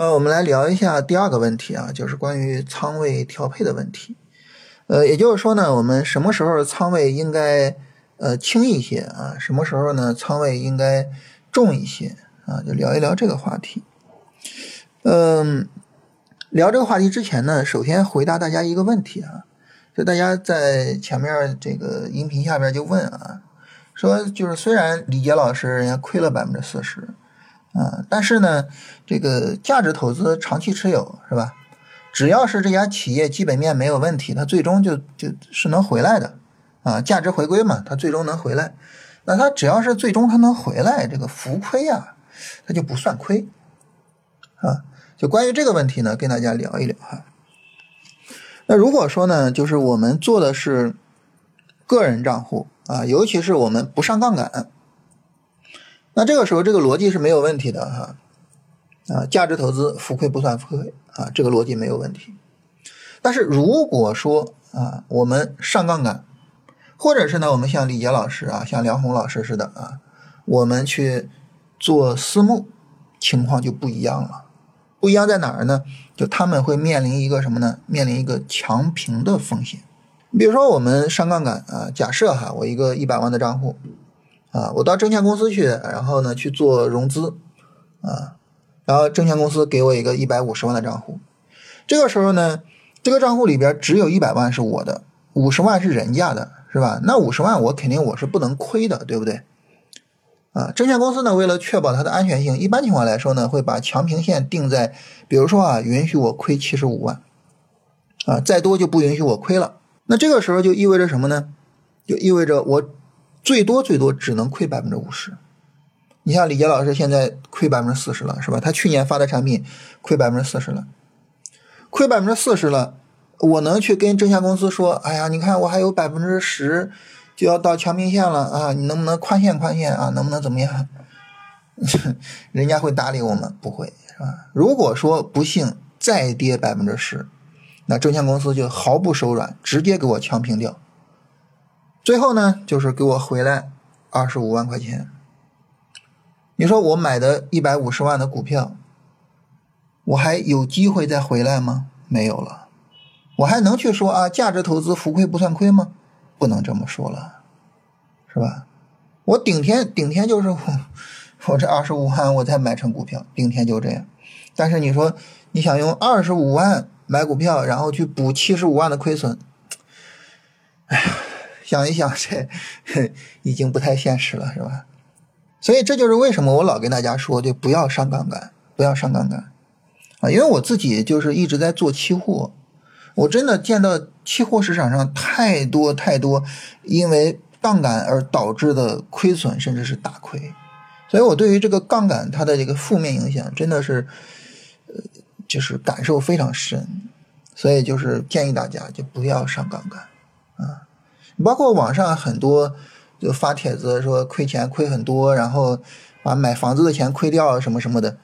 呃，我们来聊一下第二个问题啊，就是关于仓位调配的问题。呃，也就是说呢，我们什么时候仓位应该呃轻一些啊？什么时候呢仓位应该重一些啊？就聊一聊这个话题。嗯，聊这个话题之前呢，首先回答大家一个问题啊，就大家在前面这个音频下边就问啊，说就是虽然李杰老师人家亏了百分之四十。啊，但是呢，这个价值投资长期持有是吧？只要是这家企业基本面没有问题，它最终就就是能回来的啊，价值回归嘛，它最终能回来。那它只要是最终它能回来，这个浮亏啊，它就不算亏啊。就关于这个问题呢，跟大家聊一聊哈。那如果说呢，就是我们做的是个人账户啊，尤其是我们不上杠杆。那这个时候，这个逻辑是没有问题的哈，啊，价值投资浮亏不算浮亏啊，这个逻辑没有问题。但是如果说啊，我们上杠杆，或者是呢，我们像李杰老师啊，像梁红老师似的啊，我们去做私募，情况就不一样了。不一样在哪儿呢？就他们会面临一个什么呢？面临一个强平的风险。比如说我们上杠杆啊，假设哈，我一个一百万的账户。啊，我到证券公司去，然后呢去做融资，啊，然后证券公司给我一个一百五十万的账户，这个时候呢，这个账户里边只有一百万是我的，五十万是人家的，是吧？那五十万我肯定我是不能亏的，对不对？啊，证券公司呢为了确保它的安全性，一般情况来说呢会把强平线定在，比如说啊，允许我亏七十五万，啊，再多就不允许我亏了。那这个时候就意味着什么呢？就意味着我。最多最多只能亏百分之五十，你像李杰老师现在亏百分之四十了，是吧？他去年发的产品亏百分之四十了，亏百分之四十了，我能去跟证券公司说，哎呀，你看我还有百分之十就要到强平线了啊，你能不能宽限宽限啊？能不能怎么样？人家会搭理我们？不会，是吧？如果说不幸再跌百分之十，那证券公司就毫不手软，直接给我强平掉。最后呢，就是给我回来二十五万块钱。你说我买的一百五十万的股票，我还有机会再回来吗？没有了。我还能去说啊，价值投资浮亏不算亏吗？不能这么说了，是吧？我顶天顶天就是我，我这二十五万我才买成股票，顶天就这样。但是你说你想用二十五万买股票，然后去补七十五万的亏损，哎呀。想一想，这已经不太现实了，是吧？所以这就是为什么我老跟大家说，就不要上杠杆，不要上杠杆啊！因为我自己就是一直在做期货，我真的见到期货市场上太多太多因为杠杆而导致的亏损，甚至是大亏。所以我对于这个杠杆它的这个负面影响，真的是呃，就是感受非常深。所以就是建议大家就不要上杠杆。包括网上很多就发帖子说亏钱亏很多，然后把买房子的钱亏掉什么什么的，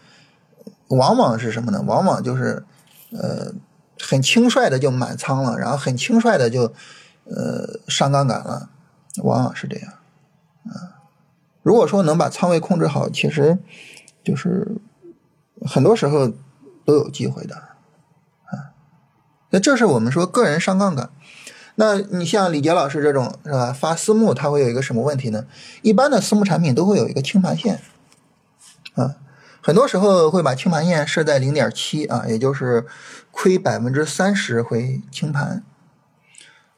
往往是什么呢？往往就是呃很轻率的就满仓了，然后很轻率的就呃上杠杆了，往往是这样啊。如果说能把仓位控制好，其实就是很多时候都有机会的啊。那这是我们说个人上杠杆。那你像李杰老师这种是吧？发私募，它会有一个什么问题呢？一般的私募产品都会有一个清盘线，啊，很多时候会把清盘线设在零点七啊，也就是亏百分之三十会清盘。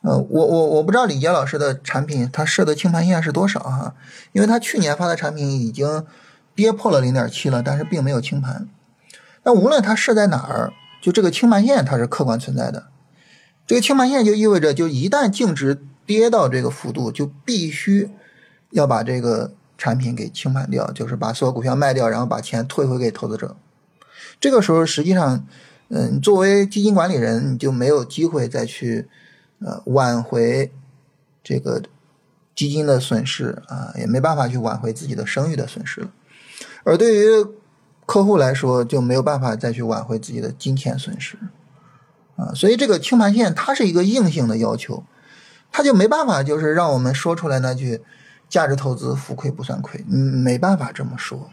呃，我我我不知道李杰老师的产品他设的清盘线是多少哈，因为他去年发的产品已经跌破了零点七了，但是并没有清盘。那无论他设在哪儿，就这个清盘线它是客观存在的。这个清盘线就意味着，就一旦净值跌到这个幅度，就必须要把这个产品给清盘掉，就是把所有股票卖掉，然后把钱退回给投资者。这个时候，实际上，嗯，作为基金管理人，你就没有机会再去呃挽回这个基金的损失啊，也没办法去挽回自己的声誉的损失了。而对于客户来说，就没有办法再去挽回自己的金钱损失。啊，所以这个清盘线它是一个硬性的要求，它就没办法就是让我们说出来那句“价值投资浮亏不算亏”，嗯，没办法这么说。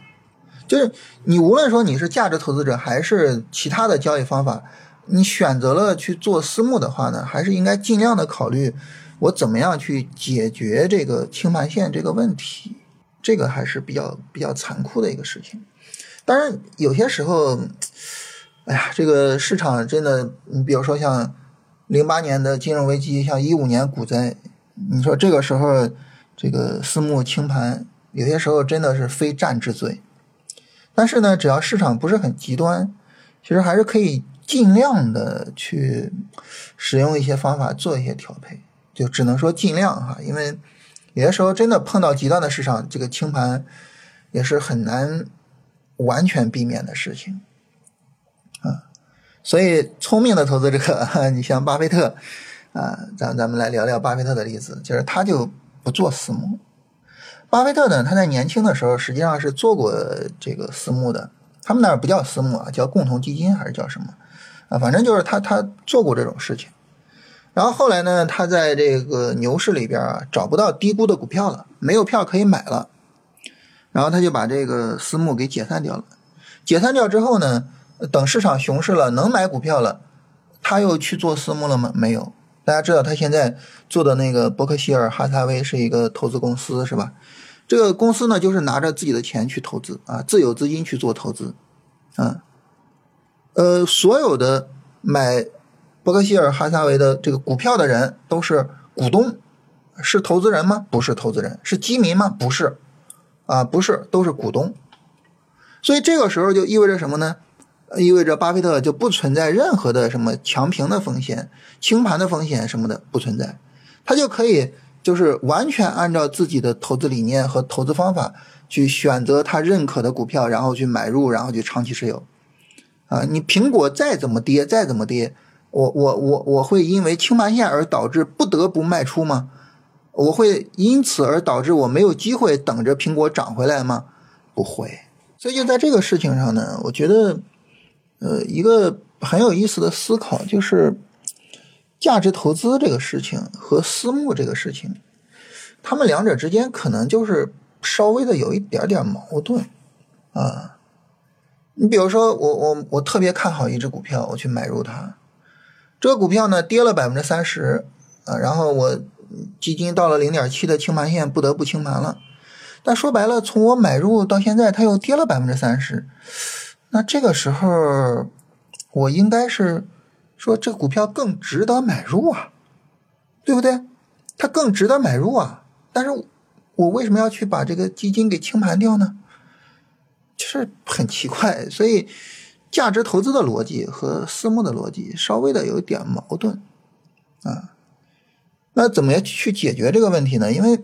就是你无论说你是价值投资者还是其他的交易方法，你选择了去做私募的话呢，还是应该尽量的考虑我怎么样去解决这个清盘线这个问题，这个还是比较比较残酷的一个事情。当然，有些时候，哎呀，这个市场真的，你比如说像零八年的金融危机，像一五年股灾，你说这个时候这个私募清盘，有些时候真的是非战之罪。但是呢，只要市场不是很极端，其实还是可以尽量的去使用一些方法做一些调配，就只能说尽量哈，因为有些时候真的碰到极端的市场，这个清盘也是很难完全避免的事情。所以，聪明的投资者，你像巴菲特啊，咱咱们来聊聊巴菲特的例子，就是他就不做私募。巴菲特呢，他在年轻的时候实际上是做过这个私募的，他们那儿不叫私募啊，叫共同基金还是叫什么啊？反正就是他他做过这种事情。然后后来呢，他在这个牛市里边啊找不到低估的股票了，没有票可以买了，然后他就把这个私募给解散掉了。解散掉之后呢，等市场熊市了，能买股票了，他又去做私募了吗？没有。大家知道他现在做的那个伯克希尔哈撒韦是一个投资公司，是吧？这个公司呢，就是拿着自己的钱去投资啊，自有资金去做投资，啊，呃，所有的买伯克希尔哈撒韦的这个股票的人都是股东，是投资人吗？不是投资人，是基民吗？不是，啊，不是，都是股东。所以这个时候就意味着什么呢？意味着巴菲特就不存在任何的什么强平的风险、清盘的风险什么的不存在，他就可以就是完全按照自己的投资理念和投资方法去选择他认可的股票，然后去买入，然后去长期持有。啊，你苹果再怎么跌，再怎么跌，我我我我会因为清盘线而导致不得不卖出吗？我会因此而导致我没有机会等着苹果涨回来吗？不会。所以就在这个事情上呢，我觉得。呃，一个很有意思的思考就是，价值投资这个事情和私募这个事情，他们两者之间可能就是稍微的有一点点矛盾啊。你比如说，我我我特别看好一只股票，我去买入它，这个股票呢跌了百分之三十啊，然后我基金到了零点七的清盘线，不得不清盘了。但说白了，从我买入到现在，它又跌了百分之三十。那这个时候，我应该是说这个股票更值得买入啊，对不对？它更值得买入啊。但是我为什么要去把这个基金给清盘掉呢？就是很奇怪。所以，价值投资的逻辑和私募的逻辑稍微的有一点矛盾啊。那怎么样去解决这个问题呢？因为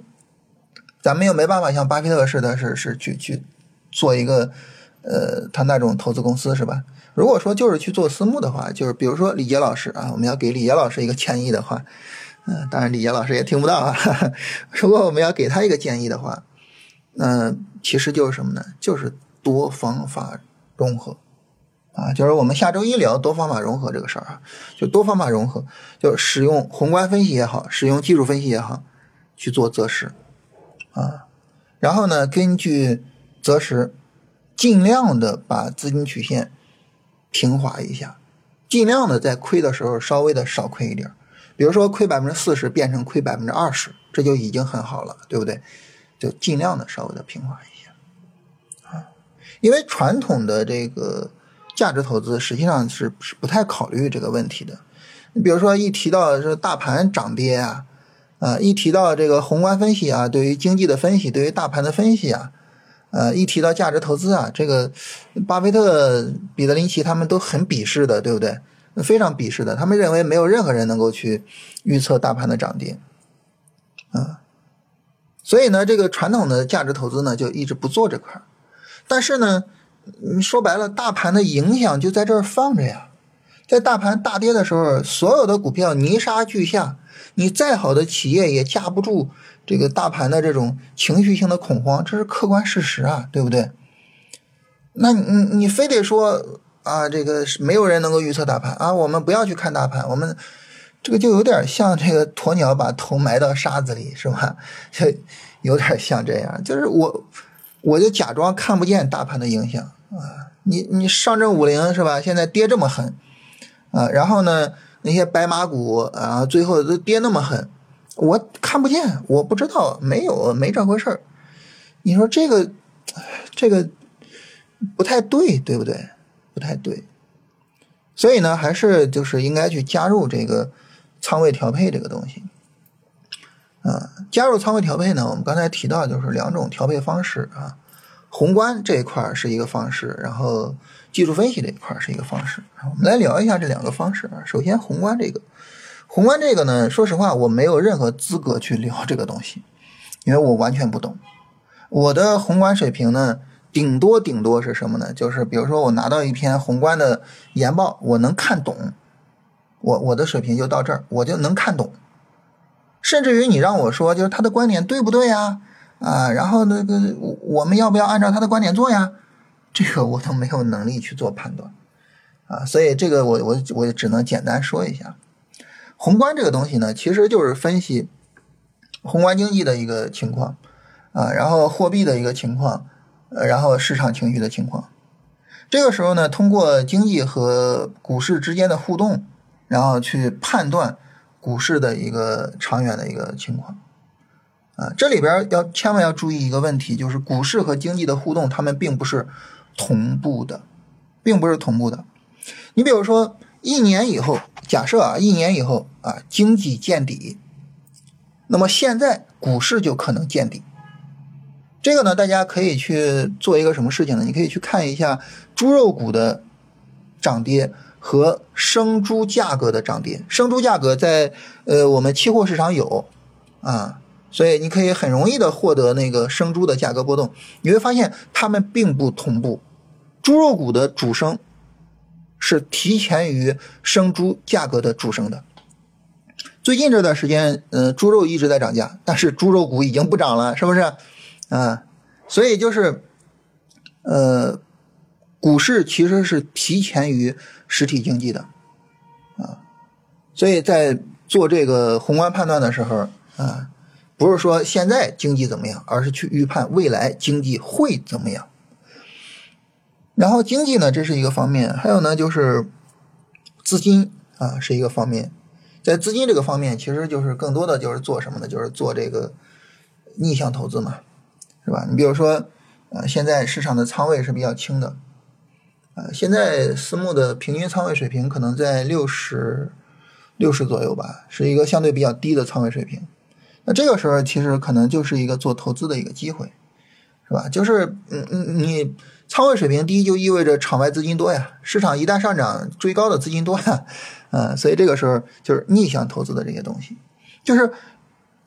咱们又没办法像巴菲特似的，是是去去做一个。呃，他那种投资公司是吧？如果说就是去做私募的话，就是比如说李杰老师啊，我们要给李杰老师一个建议的话，嗯，当然李杰老师也听不到啊。如果我们要给他一个建议的话，嗯其实就是什么呢？就是多方法融合啊，就是我们下周一聊多方法融合这个事儿啊，就多方法融合，就使用宏观分析也好，使用技术分析也好，去做择时啊，然后呢，根据择时。尽量的把资金曲线平滑一下，尽量的在亏的时候稍微的少亏一点，比如说亏百分之四十变成亏百分之二十，这就已经很好了，对不对？就尽量的稍微的平滑一下啊，因为传统的这个价值投资实际上是是不太考虑这个问题的。你比如说一提到这大盘涨跌啊，啊，一提到这个宏观分析啊，对于经济的分析，对于大盘的分析啊。呃，一提到价值投资啊，这个巴菲特、彼得林奇他们都很鄙视的，对不对？非常鄙视的，他们认为没有任何人能够去预测大盘的涨跌，啊，所以呢，这个传统的价值投资呢就一直不做这块儿。但是呢，说白了，大盘的影响就在这儿放着呀，在大盘大跌的时候，所有的股票泥沙俱下，你再好的企业也架不住。这个大盘的这种情绪性的恐慌，这是客观事实啊，对不对？那你你非得说啊，这个没有人能够预测大盘啊，我们不要去看大盘，我们这个就有点像这个鸵鸟把头埋到沙子里，是吧？就有点像这样，就是我我就假装看不见大盘的影响啊。你你上证五零是吧？现在跌这么狠啊，然后呢，那些白马股啊，最后都跌那么狠，我看不见，我不知道，没有没这回事儿。你说这个这个不太对，对不对？不太对。所以呢，还是就是应该去加入这个仓位调配这个东西。啊，加入仓位调配呢，我们刚才提到就是两种调配方式啊。宏观这一块是一个方式，然后技术分析这一块是一个方式。我们来聊一下这两个方式啊。首先，宏观这个，宏观这个呢，说实话，我没有任何资格去聊这个东西，因为我完全不懂。我的宏观水平呢，顶多顶多是什么呢？就是比如说我拿到一篇宏观的研报，我能看懂，我我的水平就到这儿，我就能看懂。甚至于你让我说，就是他的观点对不对呀？啊，然后那个我们要不要按照他的观点做呀？这个我都没有能力去做判断，啊，所以这个我我我只能简单说一下，宏观这个东西呢，其实就是分析宏观经济的一个情况，啊，然后货币的一个情况，呃，然后市场情绪的情况，这个时候呢，通过经济和股市之间的互动，然后去判断股市的一个长远的一个情况。啊，这里边要千万要注意一个问题，就是股市和经济的互动，它们并不是同步的，并不是同步的。你比如说，一年以后，假设啊，一年以后啊，经济见底，那么现在股市就可能见底。这个呢，大家可以去做一个什么事情呢？你可以去看一下猪肉股的涨跌和生猪价格的涨跌。生猪价格在呃我们期货市场有啊。所以你可以很容易的获得那个生猪的价格波动，你会发现它们并不同步。猪肉股的主升是提前于生猪价格的主升的。最近这段时间，嗯，猪肉一直在涨价，但是猪肉股已经不涨了，是不是？啊，所以就是，呃，股市其实是提前于实体经济的，啊，所以在做这个宏观判断的时候，啊。不是说现在经济怎么样，而是去预判未来经济会怎么样。然后经济呢，这是一个方面，还有呢就是资金啊是一个方面。在资金这个方面，其实就是更多的就是做什么呢？就是做这个逆向投资嘛，是吧？你比如说，呃，现在市场的仓位是比较轻的，呃，现在私募的平均仓位水平可能在六十六十左右吧，是一个相对比较低的仓位水平。那这个时候其实可能就是一个做投资的一个机会，是吧？就是嗯嗯，你仓位水平低就意味着场外资金多呀，市场一旦上涨追高的资金多呀，嗯，所以这个时候就是逆向投资的这些东西，就是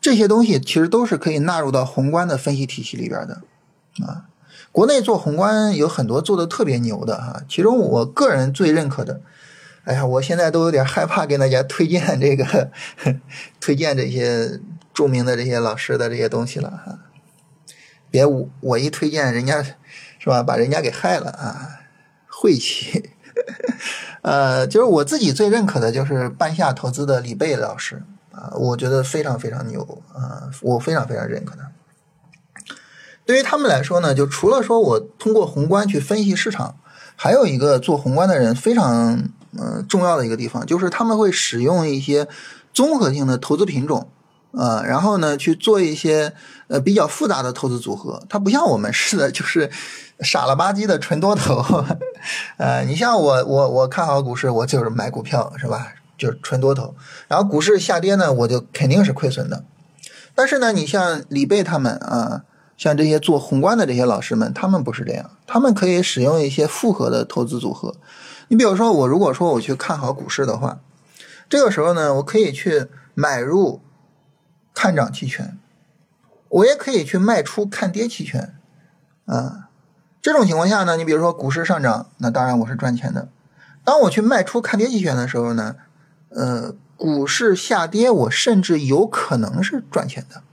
这些东西其实都是可以纳入到宏观的分析体系里边的啊。国内做宏观有很多做的特别牛的哈，其中我个人最认可的。哎呀，我现在都有点害怕给大家推荐这个，推荐这些著名的这些老师的这些东西了哈。别我我一推荐人家，是吧？把人家给害了啊，晦气。呃，就是我自己最认可的就是半夏投资的李贝老师啊，我觉得非常非常牛啊，我非常非常认可他。对于他们来说呢，就除了说我通过宏观去分析市场，还有一个做宏观的人非常。嗯，重要的一个地方就是他们会使用一些综合性的投资品种，呃，然后呢去做一些呃比较复杂的投资组合。它不像我们似的，就是傻了吧唧的纯多头。呃，你像我，我我看好股市，我就是买股票，是吧？就是纯多头。然后股市下跌呢，我就肯定是亏损的。但是呢，你像李贝他们啊，像这些做宏观的这些老师们，他们不是这样，他们可以使用一些复合的投资组合。你比如说，我如果说我去看好股市的话，这个时候呢，我可以去买入看涨期权，我也可以去卖出看跌期权，啊，这种情况下呢，你比如说股市上涨，那当然我是赚钱的。当我去卖出看跌期权的时候呢，呃，股市下跌，我甚至有可能是赚钱的。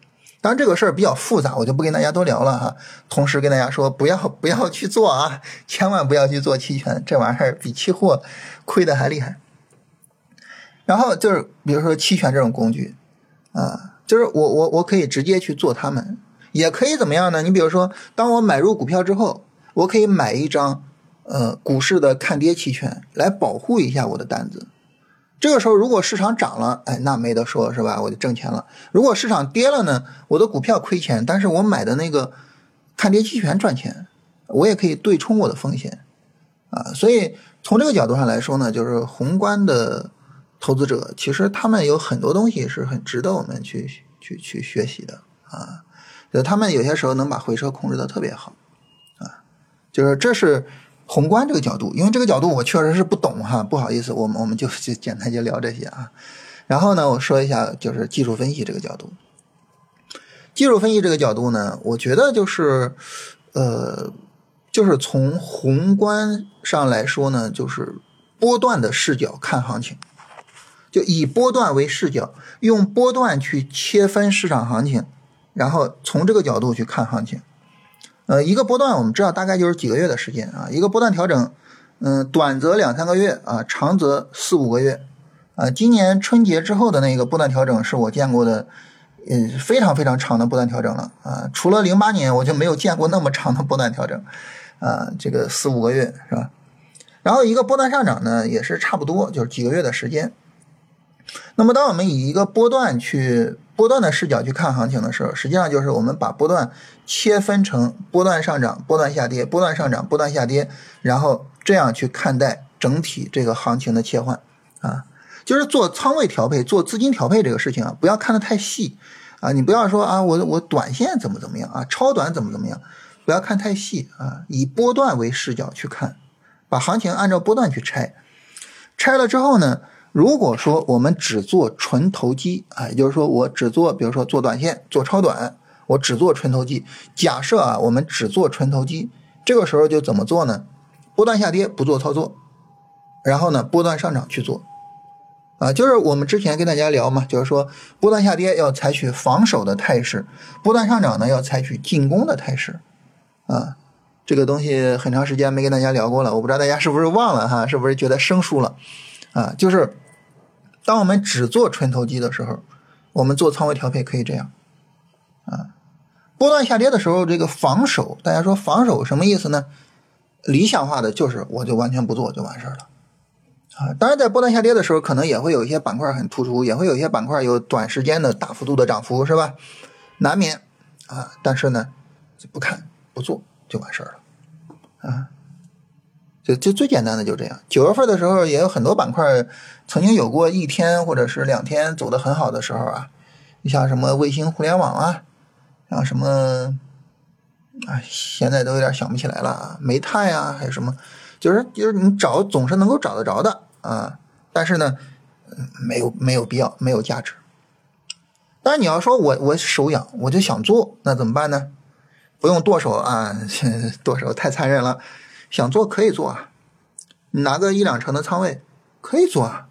当然这个事儿比较复杂，我就不跟大家多聊了哈。同时跟大家说，不要 不要去做啊，千万不要去做期权，这玩意儿比期货亏的还厉害。然后就是比如说期权这种工具啊，就是我我我可以直接去做它们，也可以怎么样呢？你比如说，当我买入股票之后，我可以买一张呃股市的看跌期权来保护一下我的单子。这个时候，如果市场涨了，哎，那没得说，是吧？我就挣钱了。如果市场跌了呢，我的股票亏钱，但是我买的那个看跌期权赚钱，我也可以对冲我的风险啊。所以从这个角度上来说呢，就是宏观的投资者，其实他们有很多东西是很值得我们去去去学习的啊。就他们有些时候能把回撤控制的特别好啊，就是这是。宏观这个角度，因为这个角度我确实是不懂哈，不好意思，我们我们就就简单就聊这些啊。然后呢，我说一下就是技术分析这个角度。技术分析这个角度呢，我觉得就是呃，就是从宏观上来说呢，就是波段的视角看行情，就以波段为视角，用波段去切分市场行情，然后从这个角度去看行情。呃，一个波段我们知道大概就是几个月的时间啊，一个波段调整，嗯，短则两三个月啊，长则四五个月，啊，今年春节之后的那个波段调整是我见过的，嗯，非常非常长的波段调整了啊，除了零八年我就没有见过那么长的波段调整，啊，这个四五个月是吧？然后一个波段上涨呢，也是差不多就是几个月的时间。那么，当我们以一个波段去波段的视角去看行情的时候，实际上就是我们把波段切分成波段上涨、波段下跌、波段上涨、波段下跌，然后这样去看待整体这个行情的切换。啊，就是做仓位调配、做资金调配这个事情啊，不要看得太细。啊，你不要说啊，我我短线怎么怎么样啊，超短怎么怎么样，不要看太细。啊，以波段为视角去看，把行情按照波段去拆，拆了之后呢？如果说我们只做纯投机啊，也就是说我只做，比如说做短线、做超短，我只做纯投机。假设啊，我们只做纯投机，这个时候就怎么做呢？波段下跌不做操作，然后呢，波段上涨去做。啊，就是我们之前跟大家聊嘛，就是说波段下跌要采取防守的态势，波段上涨呢要采取进攻的态势。啊，这个东西很长时间没跟大家聊过了，我不知道大家是不是忘了哈，是不是觉得生疏了？啊，就是。当我们只做纯投机的时候，我们做仓位调配可以这样，啊，波段下跌的时候，这个防守，大家说防守什么意思呢？理想化的就是我就完全不做就完事儿了，啊，当然在波段下跌的时候，可能也会有一些板块很突出，也会有一些板块有短时间的大幅度的涨幅，是吧？难免啊，但是呢，不看不做就完事儿了，啊。就就最简单的就这样。九月份的时候也有很多板块曾经有过一天或者是两天走的很好的时候啊，你像什么卫星互联网啊，像什么，哎，现在都有点想不起来了啊，煤炭呀，还有什么，就是就是你找总是能够找得着的啊，但是呢，没有没有必要，没有价值。但是你要说我我手痒，我就想做，那怎么办呢？不用剁手啊，剁手太残忍了。想做可以做啊，拿个一两成的仓位可以做啊，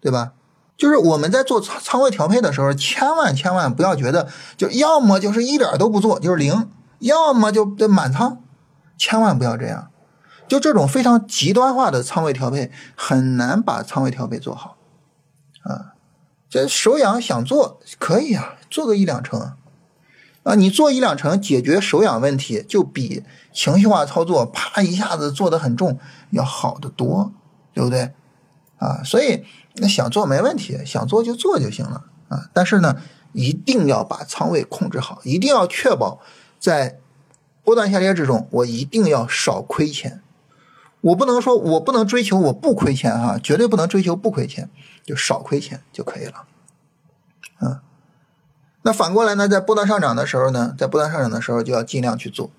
对吧？就是我们在做仓仓位调配的时候，千万千万不要觉得就要么就是一点都不做就是零，要么就得满仓，千万不要这样。就这种非常极端化的仓位调配，很难把仓位调配做好啊。这手痒想做可以啊，做个一两成。啊你做一两成解决手痒问题，就比情绪化操作啪一下子做的很重要好得多，对不对？啊，所以那想做没问题，想做就做就行了啊。但是呢，一定要把仓位控制好，一定要确保在波段下跌之中，我一定要少亏钱。我不能说我不能追求我不亏钱哈，绝对不能追求不亏钱，就少亏钱就可以了，嗯。那反过来呢，在波段上涨的时候呢，在波段上涨的时候就要尽量去做。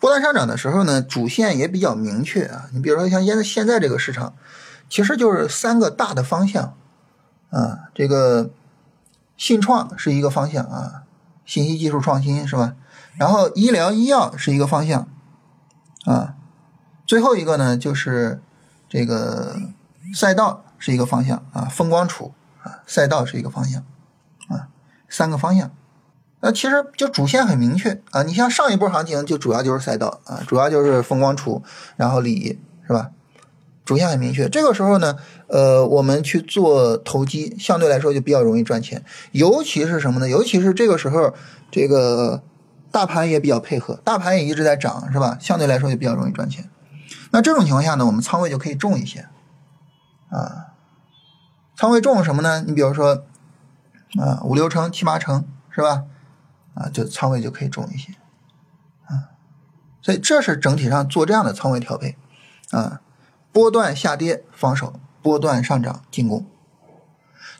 波段上涨的时候呢，主线也比较明确啊。你比如说像现在现在这个市场，其实就是三个大的方向啊。这个信创是一个方向啊，信息技术创新是吧？然后医疗医药是一个方向啊，最后一个呢就是这个赛道是一个方向啊，风光储啊，赛道是一个方向。三个方向，那其实就主线很明确啊。你像上一波行情就主要就是赛道啊，主要就是风光储，然后锂是吧？主线很明确。这个时候呢，呃，我们去做投机，相对来说就比较容易赚钱。尤其是什么呢？尤其是这个时候，这个大盘也比较配合，大盘也一直在涨，是吧？相对来说也比较容易赚钱。那这种情况下呢，我们仓位就可以重一些，啊，仓位重什么呢？你比如说，啊，五六成、七八成，是吧？啊，就仓位就可以重一些，啊，所以这是整体上做这样的仓位调配，啊，波段下跌防守，波段上涨进攻。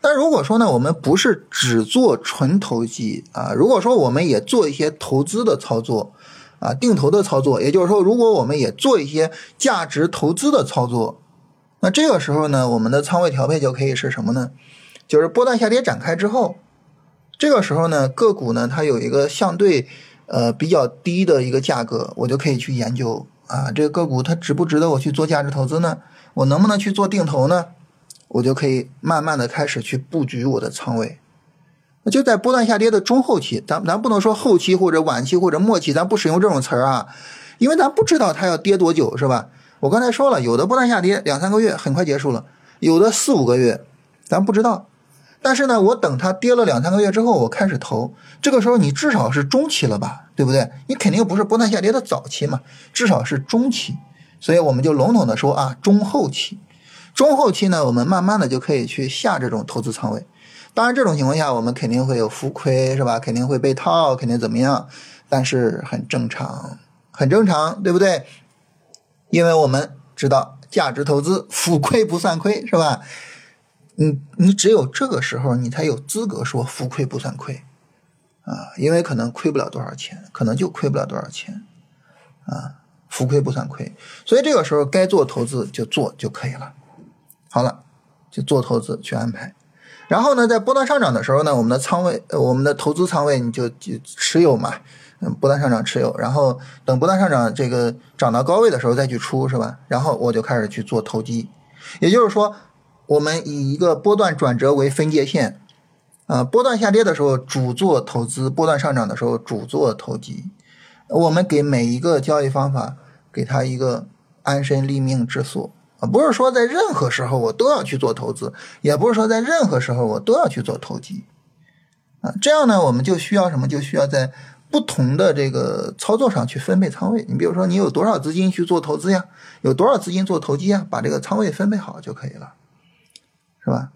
但如果说呢，我们不是只做纯投机啊，如果说我们也做一些投资的操作，啊，定投的操作，也就是说，如果我们也做一些价值投资的操作，那这个时候呢，我们的仓位调配就可以是什么呢？就是波段下跌展开之后，这个时候呢，个股呢它有一个相对呃比较低的一个价格，我就可以去研究啊，这个个股它值不值得我去做价值投资呢？我能不能去做定投呢？我就可以慢慢的开始去布局我的仓位，那就在波段下跌的中后期，咱咱不能说后期或者晚期或者末期，咱不使用这种词儿啊，因为咱不知道它要跌多久，是吧？我刚才说了，有的波段下跌两三个月很快结束了，有的四五个月，咱不知道。但是呢，我等它跌了两三个月之后，我开始投，这个时候你至少是中期了吧，对不对？你肯定不是波段下跌的早期嘛，至少是中期，所以我们就笼统的说啊，中后期。中后期呢，我们慢慢的就可以去下这种投资仓位。当然，这种情况下我们肯定会有浮亏，是吧？肯定会被套，肯定怎么样？但是很正常，很正常，对不对？因为我们知道价值投资浮亏不算亏，是吧？你你只有这个时候，你才有资格说浮亏不算亏啊，因为可能亏不了多少钱，可能就亏不了多少钱啊，浮亏不算亏，所以这个时候该做投资就做就可以了。好了，就做投资去安排，然后呢，在波段上涨的时候呢，我们的仓位，我们的投资仓位你就就持有嘛，嗯，波段上涨持有，然后等波段上涨这个涨到高位的时候再去出，是吧？然后我就开始去做投机，也就是说，我们以一个波段转折为分界线，啊，波段下跌的时候主做投资，波段上涨的时候主做投机，我们给每一个交易方法给它一个安身立命之所啊。不是说在任何时候我都要去做投资，也不是说在任何时候我都要去做投机，啊，这样呢，我们就需要什么？就需要在不同的这个操作上去分配仓位。你比如说，你有多少资金去做投资呀？有多少资金做投机呀？把这个仓位分配好就可以了，是吧？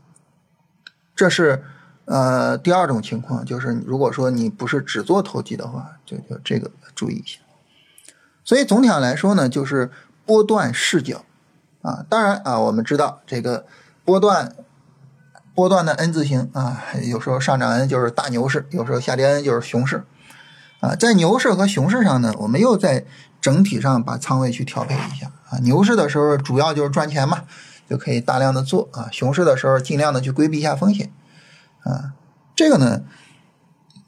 这是呃第二种情况，就是如果说你不是只做投机的话，就就这个注意一下。所以总体上来说呢，就是波段视角。啊，当然啊，我们知道这个波段波段的 N 字形啊，有时候上涨 N 就是大牛市，有时候下跌 N 就是熊市啊。在牛市和熊市上呢，我们又在整体上把仓位去调配一下啊。牛市的时候主要就是赚钱嘛，就可以大量的做啊。熊市的时候尽量的去规避一下风险啊。这个呢，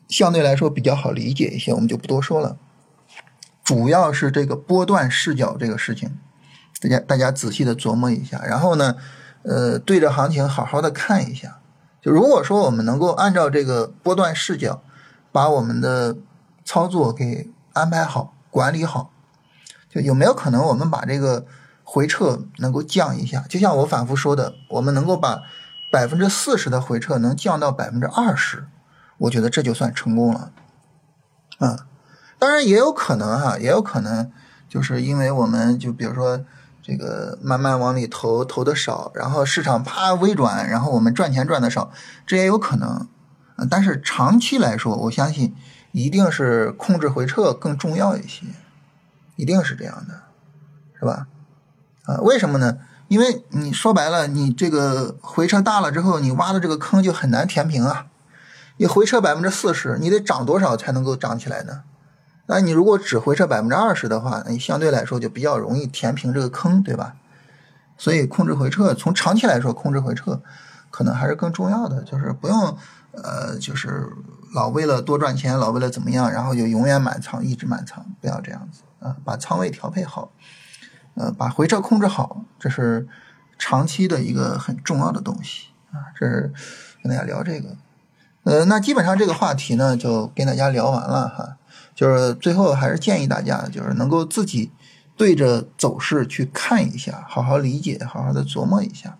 相对来说比较好理解一些，我们就不多说了。主要是这个波段视角这个事情。大家大家仔细的琢磨一下，然后呢，呃，对着行情好好的看一下。就如果说我们能够按照这个波段视角，把我们的操作给安排好、管理好，就有没有可能我们把这个回撤能够降一下？就像我反复说的，我们能够把百分之四十的回撤能降到百分之二十，我觉得这就算成功了。啊，当然也有可能哈，也有可能就是因为我们就比如说。这个慢慢往里投，投的少，然后市场啪微转，然后我们赚钱赚的少，这也有可能。但是长期来说，我相信一定是控制回撤更重要一些，一定是这样的，是吧？啊，为什么呢？因为你说白了，你这个回撤大了之后，你挖的这个坑就很难填平啊。你回撤百分之四十，你得涨多少才能够涨起来呢？那你如果只回撤百分之二十的话，你相对来说就比较容易填平这个坑，对吧？所以控制回撤，从长期来说，控制回撤可能还是更重要的，就是不用呃，就是老为了多赚钱，老为了怎么样，然后就永远满仓，一直满仓，不要这样子啊，把仓位调配好，呃，把回撤控制好，这是长期的一个很重要的东西啊。这是跟大家聊这个，呃，那基本上这个话题呢，就跟大家聊完了哈。就是最后还是建议大家，就是能够自己对着走势去看一下，好好理解，好好的琢磨一下。